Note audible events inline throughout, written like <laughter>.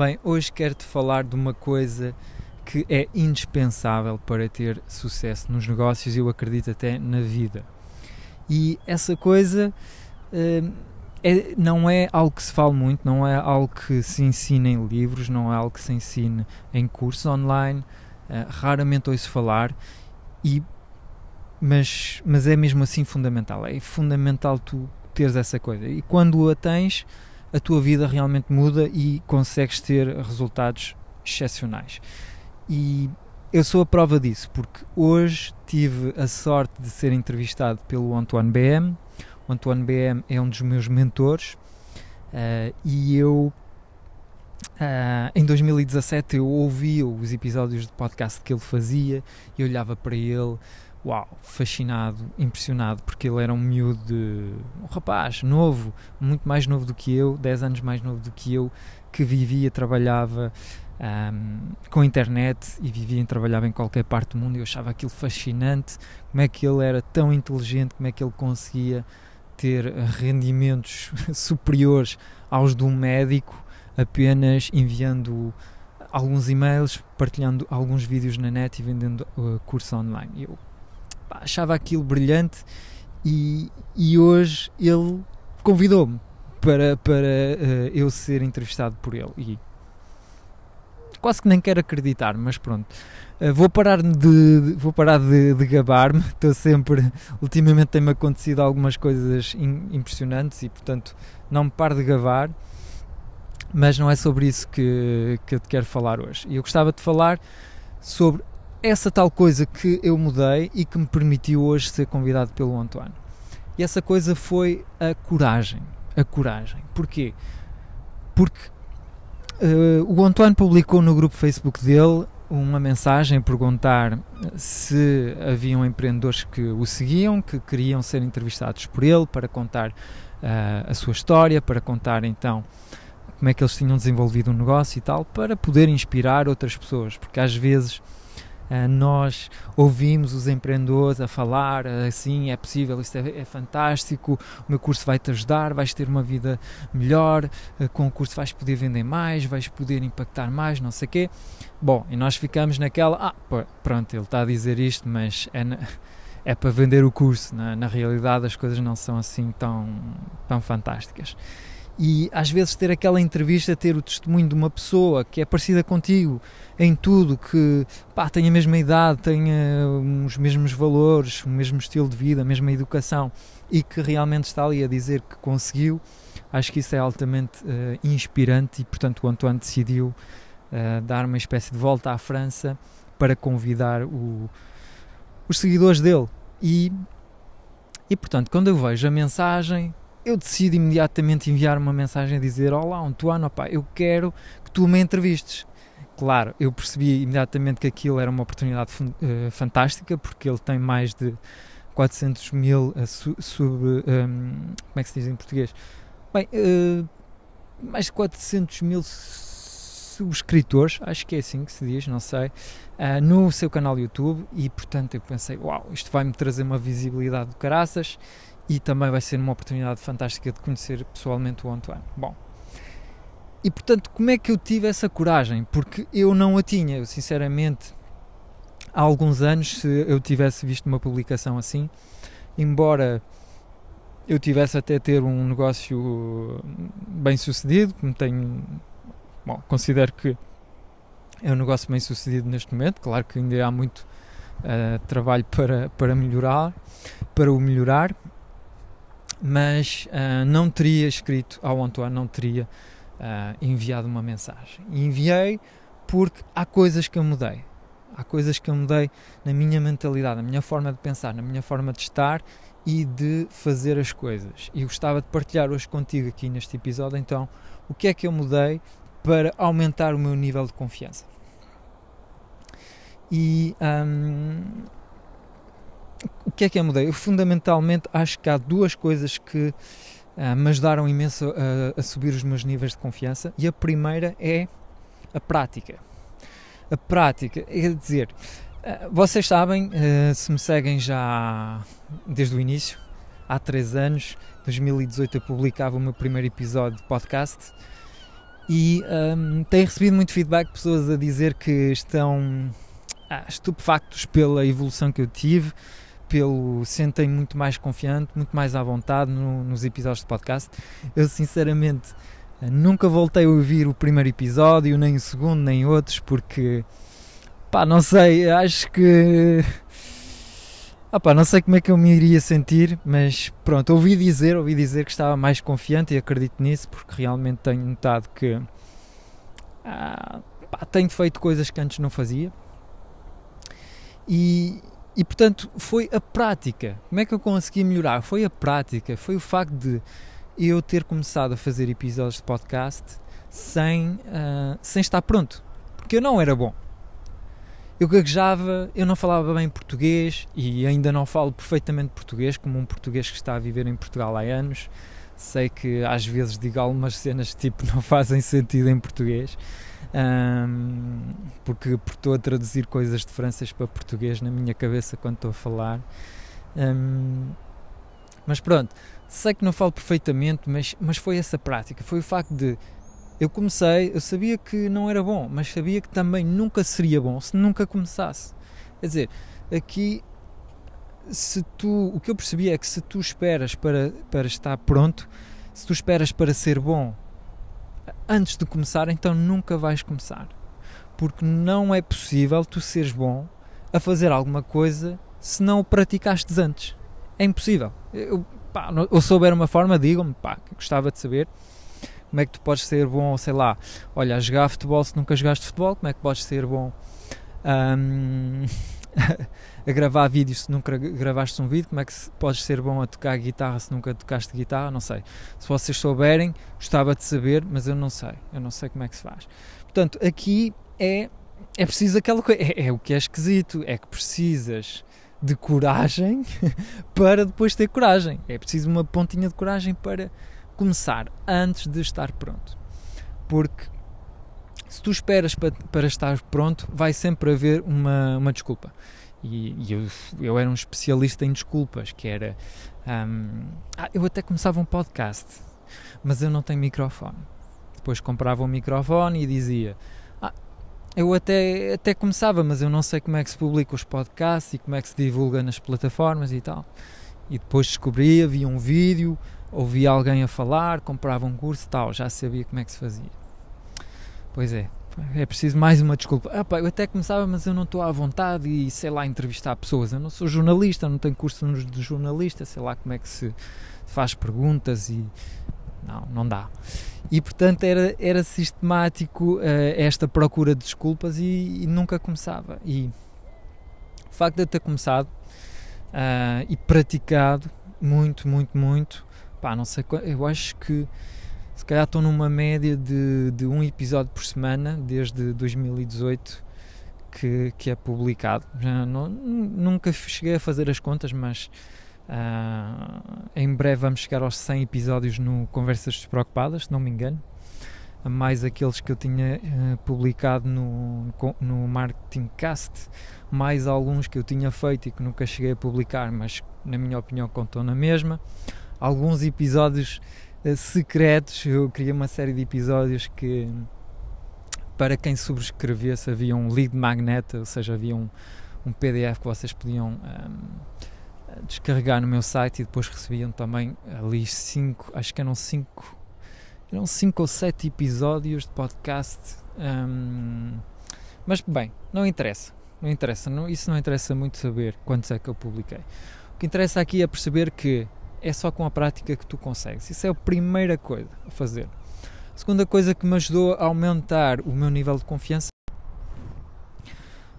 Bem, hoje quero-te falar de uma coisa que é indispensável para ter sucesso nos negócios e eu acredito até na vida. E essa coisa uh, é, não é algo que se fale muito, não é algo que se ensina em livros, não é algo que se ensine em cursos online, uh, raramente ouço falar, e, mas, mas é mesmo assim fundamental. É fundamental tu teres essa coisa. E quando a tens, a tua vida realmente muda e consegues ter resultados excepcionais. E eu sou a prova disso, porque hoje tive a sorte de ser entrevistado pelo Antoine BM. O Antoine BM é um dos meus mentores uh, e eu. Uh, em 2017 eu ouvia os episódios de podcast que ele fazia e olhava para ele uau, fascinado, impressionado, porque ele era um miúdo, de, um rapaz novo, muito mais novo do que eu, 10 anos mais novo do que eu, que vivia, trabalhava um, com internet e vivia e trabalhava em qualquer parte do mundo eu achava aquilo fascinante, como é que ele era tão inteligente, como é que ele conseguia ter rendimentos <laughs> superiores aos de um médico apenas enviando alguns e-mails, partilhando alguns vídeos na net e vendendo uh, curso online. Eu pá, achava aquilo brilhante e, e hoje ele convidou-me para, para uh, eu ser entrevistado por ele e quase que nem quero acreditar, mas pronto. Uh, vou parar de, vou parar de, de gabar-me. <laughs> Estou sempre. Ultimamente tem-me acontecido algumas coisas in, impressionantes e, portanto, não me paro de gabar. Mas não é sobre isso que, que eu te quero falar hoje. E eu gostava de falar sobre essa tal coisa que eu mudei e que me permitiu hoje ser convidado pelo Antoine. E essa coisa foi a coragem. A coragem. Porquê? Porque Uh, o Antoine publicou no grupo Facebook dele uma mensagem a perguntar se haviam empreendedores que o seguiam, que queriam ser entrevistados por ele para contar uh, a sua história, para contar então como é que eles tinham desenvolvido um negócio e tal, para poder inspirar outras pessoas, porque às vezes Uh, nós ouvimos os empreendedores a falar assim, é possível, isto é, é fantástico, o meu curso vai te ajudar, vais ter uma vida melhor, uh, com o curso vais poder vender mais, vais poder impactar mais, não sei o quê. Bom, e nós ficamos naquela, ah, pronto, ele está a dizer isto, mas é, na, é para vender o curso, na, na realidade as coisas não são assim tão, tão fantásticas e às vezes ter aquela entrevista, ter o testemunho de uma pessoa que é parecida contigo em tudo, que pá, tem a mesma idade, tem uh, os mesmos valores, o mesmo estilo de vida, a mesma educação e que realmente está ali a dizer que conseguiu, acho que isso é altamente uh, inspirante e portanto o Antoine decidiu uh, dar uma espécie de volta à França para convidar o, os seguidores dele. E, e portanto quando eu vejo a mensagem eu decido imediatamente enviar uma mensagem a dizer: Olá, Antoine, opa, eu quero que tu me entrevistes. Claro, eu percebi imediatamente que aquilo era uma oportunidade uh, fantástica, porque ele tem mais de 400 mil uh, sub. Um, como é que se diz em português? Bem, uh, mais de 400 mil subscritores, acho que é assim que se diz, não sei, uh, no seu canal YouTube e portanto eu pensei, uau, isto vai-me trazer uma visibilidade do caraças e também vai ser uma oportunidade fantástica de conhecer pessoalmente o Antoine. Bom, e portanto, como é que eu tive essa coragem? Porque eu não a tinha, eu sinceramente, há alguns anos, se eu tivesse visto uma publicação assim, embora eu tivesse até ter um negócio bem sucedido, como tenho, bom, considero que é um negócio bem sucedido neste momento, claro que ainda há muito uh, trabalho para, para melhorar, para o melhorar, mas uh, não teria escrito ao Antoine, não teria uh, enviado uma mensagem. Enviei porque há coisas que eu mudei. Há coisas que eu mudei na minha mentalidade, na minha forma de pensar, na minha forma de estar e de fazer as coisas. E gostava de partilhar hoje contigo aqui neste episódio, então, o que é que eu mudei para aumentar o meu nível de confiança. E um, o que é que eu mudei? Eu fundamentalmente acho que há duas coisas que uh, me ajudaram imenso a, a, subir os meus níveis de confiança e a primeira é a prática. A prática, é dizer, uh, vocês sabem, uh, se me seguem já desde o início, há três anos, 2018 eu publicava o meu primeiro episódio de podcast E um, tenho recebido muito feedback de pessoas a dizer que estão ah, estupefactos pela evolução que eu tive, pelo sentem muito mais confiante, muito mais à vontade no, nos episódios de podcast. Eu sinceramente nunca voltei a ouvir o primeiro episódio, nem o segundo, nem outros, porque pá, não sei, acho que ah pá, não sei como é que eu me iria sentir, mas pronto, ouvi dizer, ouvi dizer que estava mais confiante e acredito nisso porque realmente tenho notado que ah, pá, tenho feito coisas que antes não fazia e, e portanto foi a prática. Como é que eu consegui melhorar? Foi a prática, foi o facto de eu ter começado a fazer episódios de podcast sem, uh, sem estar pronto, porque eu não era bom eu gaguejava, eu não falava bem português e ainda não falo perfeitamente português, como um português que está a viver em Portugal há anos. Sei que às vezes digo algumas cenas tipo <laughs> não fazem sentido em português, um, porque, porque estou a traduzir coisas de francês para português na minha cabeça quando estou a falar. Um, mas pronto, sei que não falo perfeitamente, mas, mas foi essa prática, foi o facto de eu comecei, eu sabia que não era bom, mas sabia que também nunca seria bom se nunca começasse. Quer dizer, aqui se tu, o que eu percebi é que se tu esperas para, para estar pronto, se tu esperas para ser bom antes de começar, então nunca vais começar. Porque não é possível tu seres bom a fazer alguma coisa se não o praticaste antes. É impossível. Eu, pá, eu souber uma forma, digam-me, pá, gostava de saber como é que tu podes ser bom, sei lá, olha, a jogar futebol se nunca jogaste futebol, como é que podes ser bom um, <laughs> <laughs> a gravar vídeos se nunca gravaste um vídeo, como é que podes ser bom a tocar guitarra se nunca tocaste guitarra, não sei. Se vocês souberem, gostava de saber, mas eu não sei, eu não sei como é que se faz. Portanto, aqui é, é preciso aquela coisa, é, é o que é esquisito, é que precisas de coragem <laughs> para depois ter coragem. É preciso uma pontinha de coragem para começar antes de estar pronto. Porque se tu esperas para, para estar pronto, vai sempre haver uma, uma desculpa. E, e eu, eu era um especialista em desculpas, que era... Um, ah, eu até começava um podcast, mas eu não tenho microfone. Depois comprava um microfone e dizia... Ah, eu até, até começava, mas eu não sei como é que se publica os podcasts e como é que se divulga nas plataformas e tal. E depois descobria, via um vídeo, ouvia alguém a falar, comprava um curso tal, já sabia como é que se fazia. Pois é, é preciso mais uma desculpa. Ah, pá, eu até começava, mas eu não estou à vontade e sei lá entrevistar pessoas. Eu não sou jornalista, não tenho curso de jornalista, sei lá como é que se faz perguntas e não, não dá. E portanto era, era sistemático uh, esta procura de desculpas e, e, nunca começava. E o facto de eu ter começado uh, e praticado muito, muito, muito pá, não sei, eu acho que se calhar estou numa média de, de um episódio por semana desde 2018 que, que é publicado. Já não, nunca cheguei a fazer as contas, mas uh, em breve vamos chegar aos 100 episódios no Conversas Despreocupadas, se não me engano. Mais aqueles que eu tinha uh, publicado no, no Marketing Cast, mais alguns que eu tinha feito e que nunca cheguei a publicar, mas na minha opinião contou na mesma alguns episódios secretos. Eu criei uma série de episódios que, para quem subscrevesse, havia um lead magnet, ou seja, havia um, um PDF que vocês podiam um, ehm, descarregar no meu site e depois recebiam também ali cinco, acho que eram cinco, eram cinco ou sete episódios de podcast. Um, ehm, mas bem, não interessa, não interessa, não, isso não interessa muito saber quantos é que eu publiquei. O que interessa aqui é perceber que é só com a prática que tu consegues. Isso é a primeira coisa a fazer. A segunda coisa que me ajudou a aumentar o meu nível de confiança.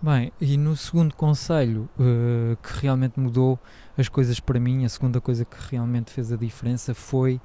Bem, e no segundo conselho uh, que realmente mudou as coisas para mim, a segunda coisa que realmente fez a diferença foi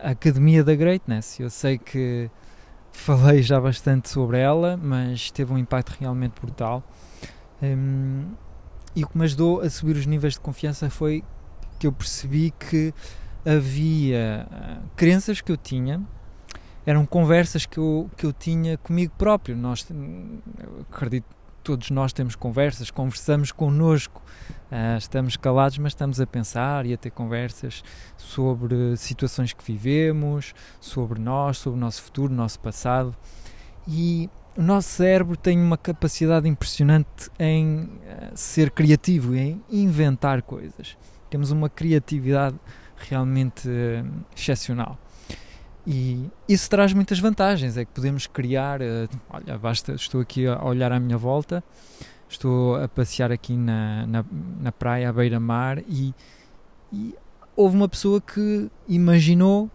a Academia da Greatness. Eu sei que falei já bastante sobre ela, mas teve um impacto realmente brutal. Um, e o que me ajudou a subir os níveis de confiança foi que eu percebi que havia uh, crenças que eu tinha, eram conversas que eu, que eu tinha comigo próprio. Nós, acredito todos nós temos conversas, conversamos connosco, uh, estamos calados, mas estamos a pensar e a ter conversas sobre situações que vivemos, sobre nós, sobre o nosso futuro, o nosso passado. E o nosso cérebro tem uma capacidade impressionante em uh, ser criativo, em inventar coisas. Temos uma criatividade realmente uh, excepcional. E isso traz muitas vantagens, é que podemos criar, uh, olha, basta, estou aqui a olhar à minha volta, estou a passear aqui na, na, na praia, à beira-mar, e, e houve uma pessoa que imaginou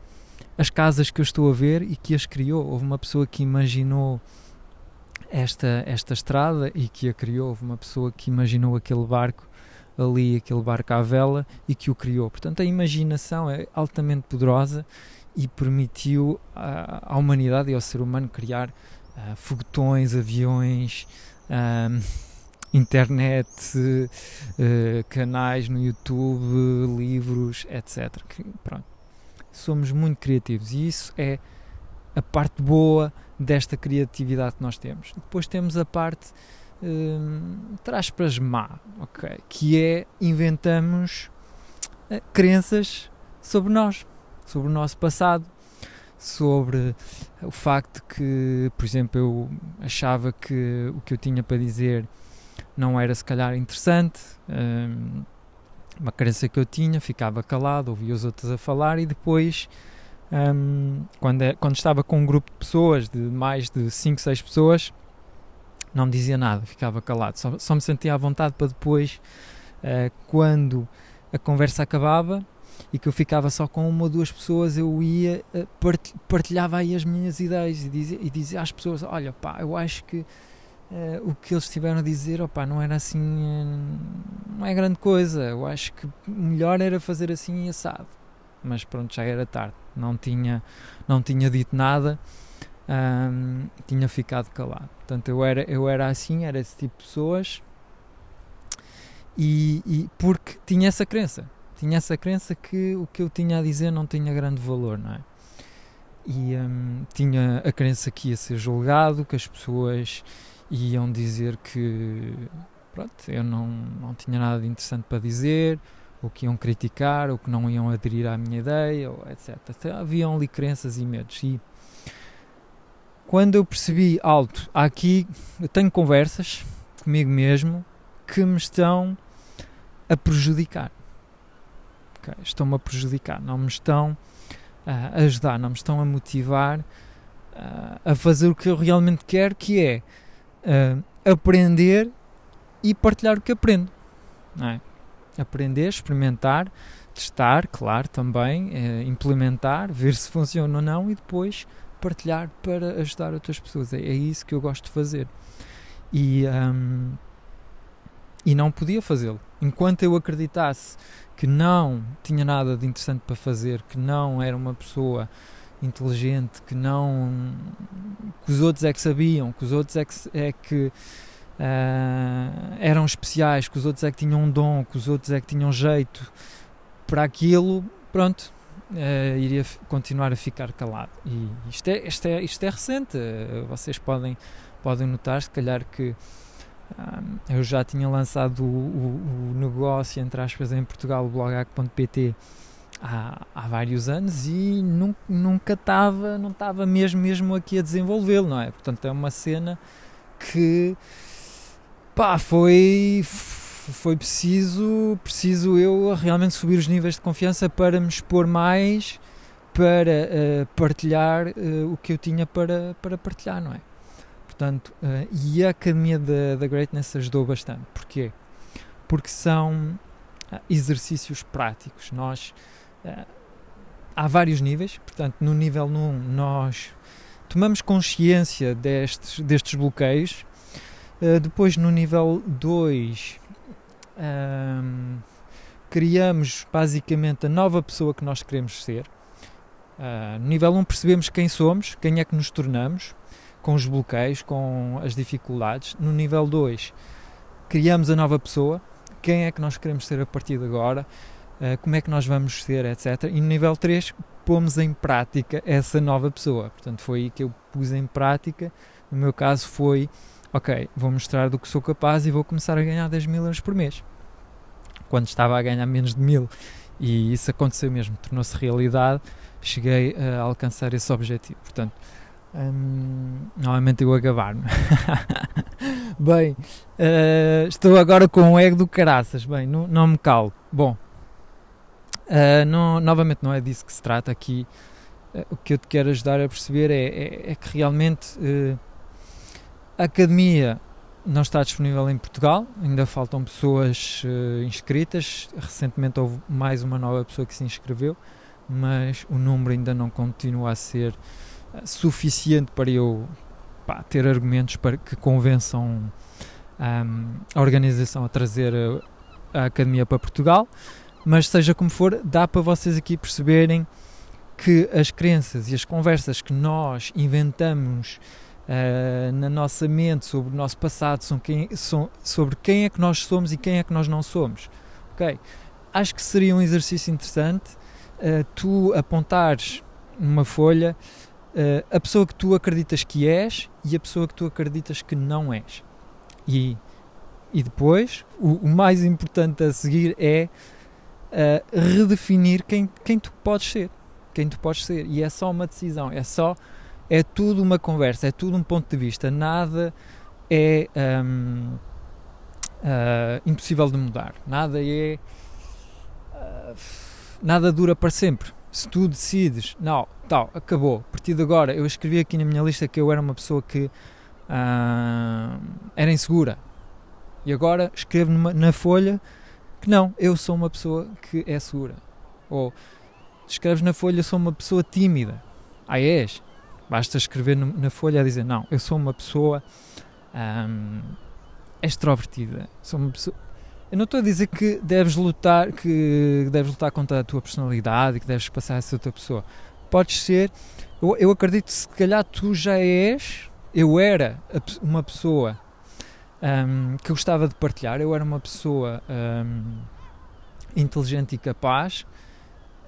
as casas que eu estou a ver e que as criou. Houve uma pessoa que imaginou esta, esta estrada e que a criou. Houve uma pessoa que imaginou aquele barco ali, aquele barco à vela e que o criou. Portanto, a imaginação é altamente poderosa e permitiu à, à humanidade e ao ser humano criar uh, foguetões, aviões, um, internet, uh, canais no YouTube, livros, etc. Que, pronto. Somos muito criativos e isso é a parte boa desta criatividade que nós temos. Depois temos a parte um, traz para má, ok? Que é inventamos uh, crenças sobre nós, sobre o nosso passado, sobre o facto que, por exemplo, eu achava que o que eu tinha para dizer não era se calhar interessante, um, uma crença que eu tinha, ficava calado, ouvia os outros a falar e depois um, quando, é, quando estava com um grupo de pessoas, de mais de 5, 6 pessoas, não me dizia nada, ficava calado, só, só me sentia à vontade para depois, uh, quando a conversa acabava e que eu ficava só com uma ou duas pessoas, eu ia, uh, partilhava aí as minhas ideias e dizia, e dizia às pessoas: Olha, pá, eu acho que Uh, o que eles tiveram a dizer, opa, não era assim, não é grande coisa. Eu acho que melhor era fazer assim assado. Mas pronto, já era tarde, não tinha, não tinha dito nada, um, tinha ficado calado. Portanto, eu era, eu era assim, era esse tipo de pessoas, e, e porque tinha essa crença, tinha essa crença que o que eu tinha a dizer não tinha grande valor, não é? E um, tinha a crença que ia ser julgado, que as pessoas iam dizer que pronto, eu não, não tinha nada de interessante para dizer, ou que iam criticar, ou que não iam aderir à minha ideia, ou etc. Até haviam ali crenças e medos. E quando eu percebi alto, aqui eu tenho conversas comigo mesmo que me estão a prejudicar. Okay? Estão-me a prejudicar, não me estão a ajudar, não me estão a motivar a fazer o que eu realmente quero, que é aprender e partilhar o que aprendo. É? aprender, experimentar, testar, claro, também, eh, implementar, ver se funciona ou não e depois partilhar para ajudar outras pessoas. É, é isso que eu gosto de fazer. E, um, e não podia fazê-lo. Enquanto eu acreditasse que não tinha nada de interessante para fazer, que não era uma pessoa inteligente, que não. que os outros é que sabiam, que os outros é que, é que uh, eram especiais, que os outros é que tinham um dom, que os outros é que tinham jeito para aquilo, pronto, uh, iria continuar a ficar calado. E isto é, isto é, isto é recente, uh, vocês podem, podem notar, se calhar, que eu já tinha lançado o, o, o, negócio, entre aspas, em Portugal, o bloghack.pt, há, há vários anos e nunca estava, não estava mesmo, mesmo aqui a desenvolvê-lo, não é? Portanto, é uma cena que pá, foi foi preciso preciso eu realmente subir os níveis de confiança para me expor mais para uh, partilhar uh, o que eu tinha para, para partilhar, não é? Portanto, uh, e a Academia da Greatness ajudou bastante. Porquê? Porque são exercícios práticos. Nós há vários níveis, portanto, no nível 1 nós tomamos consciência destes, destes bloqueios Uh, depois, no nível 2, um, criamos basicamente a nova pessoa que nós queremos ser. Uh, nível 1, um, percebemos quem somos, quem é que nos tornamos, com os bloqueios, com as dificuldades. No nível 2, criamos a nova pessoa, quem é que nós queremos ser a partir de agora, uh, como é que nós vamos ser, etc. E no nível 3, pomos em prática essa nova pessoa. Portanto, foi aí que eu pus em prática. No meu caso, foi ok, vou mostrar do que sou capaz e vou começar a ganhar 10 mil euros por mês. Quando estava a ganhar menos de mil. E isso aconteceu mesmo, tornou-se realidade, cheguei a alcançar esse objetivo. Portanto, hum, novamente eu a gabar-me. <laughs> Bem, uh, estou agora com o ego do caraças. Bem, não, não me calo. Bom, uh, não, novamente não é disso que se trata aqui. Uh, o que eu te quero ajudar a perceber é, é, é que realmente a academia não está disponível em Portugal, ainda faltam pessoas uh, inscritas. Recentemente houve mais uma nova pessoa que se inscreveu, mas o número ainda não continua a ser uh, suficiente para eu pá, ter argumentos para que convençam um, a organização a trazer a, a academia para Portugal. Mas seja como for, dá para vocês aqui perceberem que as crenças e as conversas que nós inventamos uh, na nossa mente sobre o nosso passado, são quem, sobre quem é que nós somos e quem é que nós não somos. Ok? Acho que seria um exercício interessante uh, tu apontares numa folha uh, a pessoa que tu acreditas que és e a pessoa que tu acreditas que não és. E, e depois, o, o mais importante a seguir é redefinir quem, quem tu podes ser. Quem tu podes ser. E é só uma decisão, é só é tudo uma conversa, é tudo um ponto de vista, nada é um, uh, ah, impossível de mudar, nada é. Uh, nada dura para sempre. Se tu decides, não, tal, acabou, a partir de agora, eu escrevi aqui na minha lista que eu era uma pessoa que uh, era insegura e agora escrevo numa, na folha que não, eu sou uma pessoa que é segura. Ou escreves na folha, sou uma pessoa tímida. Ah, és? Basta escrever na folha a dizer: Não, eu sou uma pessoa um, extrovertida. Sou uma pessoa. Eu não estou a dizer que deves lutar, que deves lutar contra a tua personalidade e que deves passar a ser outra pessoa. Podes ser. Eu, eu acredito que se calhar tu já és. Eu era uma pessoa um, que gostava de partilhar. Eu era uma pessoa um, inteligente e capaz,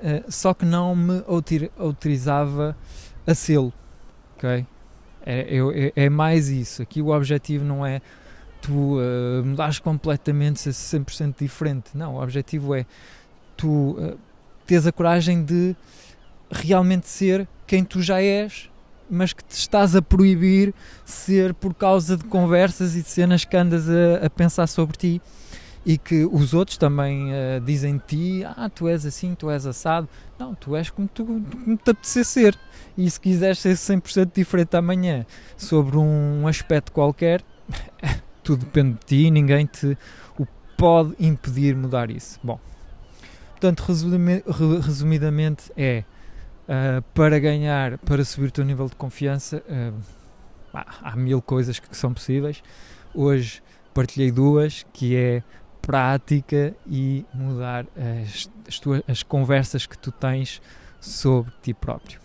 uh, só que não me autorizava a sê-lo ok? É, é, é, mais isso. Aqui o objetivo não é tu uh, mudares completamente, ser 100% diferente. Não, o objetivo é tu uh, teres a coragem de realmente ser quem tu já és, mas que te estás a proibir ser por causa de conversas e de cenas que andas a, a pensar sobre ti e que os outros também uh, dizem de ti: Ah, tu és assim, tu és assado. Não, tu és como, tu, como te apetecer ser. E se quiseres ser 100% diferente amanhã sobre um aspecto qualquer, <laughs> tudo depende de ti e ninguém te o pode impedir mudar isso. Bom, portanto, resumidamente, é uh, para ganhar, para subir o teu nível de confiança, uh, há mil coisas que são possíveis. Hoje partilhei duas, que é prática e mudar as, as, tuas, as conversas que tu tens sobre ti próprio.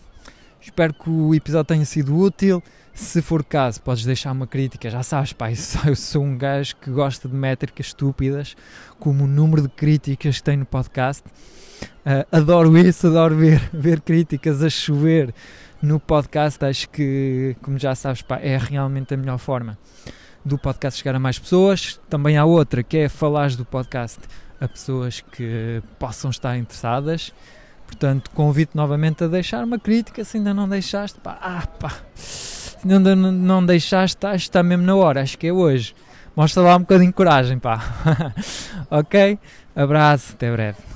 Espero que o episódio tenha sido útil. Se for caso, podes deixar uma crítica. Já sabes, pá, <laughs> eu sou um gajo que gosta de métricas estúpidas, como o número de críticas que tem no podcast. Uh, adoro isso, adoro ver, <laughs> ver críticas a chover no podcast. Acho que, como já sabes, pá, é realmente a melhor forma do podcast chegar a mais pessoas. Também há outra que é falar do podcast a pessoas que possam estar interessadas. Portanto, convido novamente a deixar uma crítica. Se ainda não deixaste, pá, ah, pá, se ainda não, deixaste, está, está mesmo na hora. Acho que é hoje. Mostra lá um bocadinho de coragem, pá. <laughs> ok? Abraço, até breve.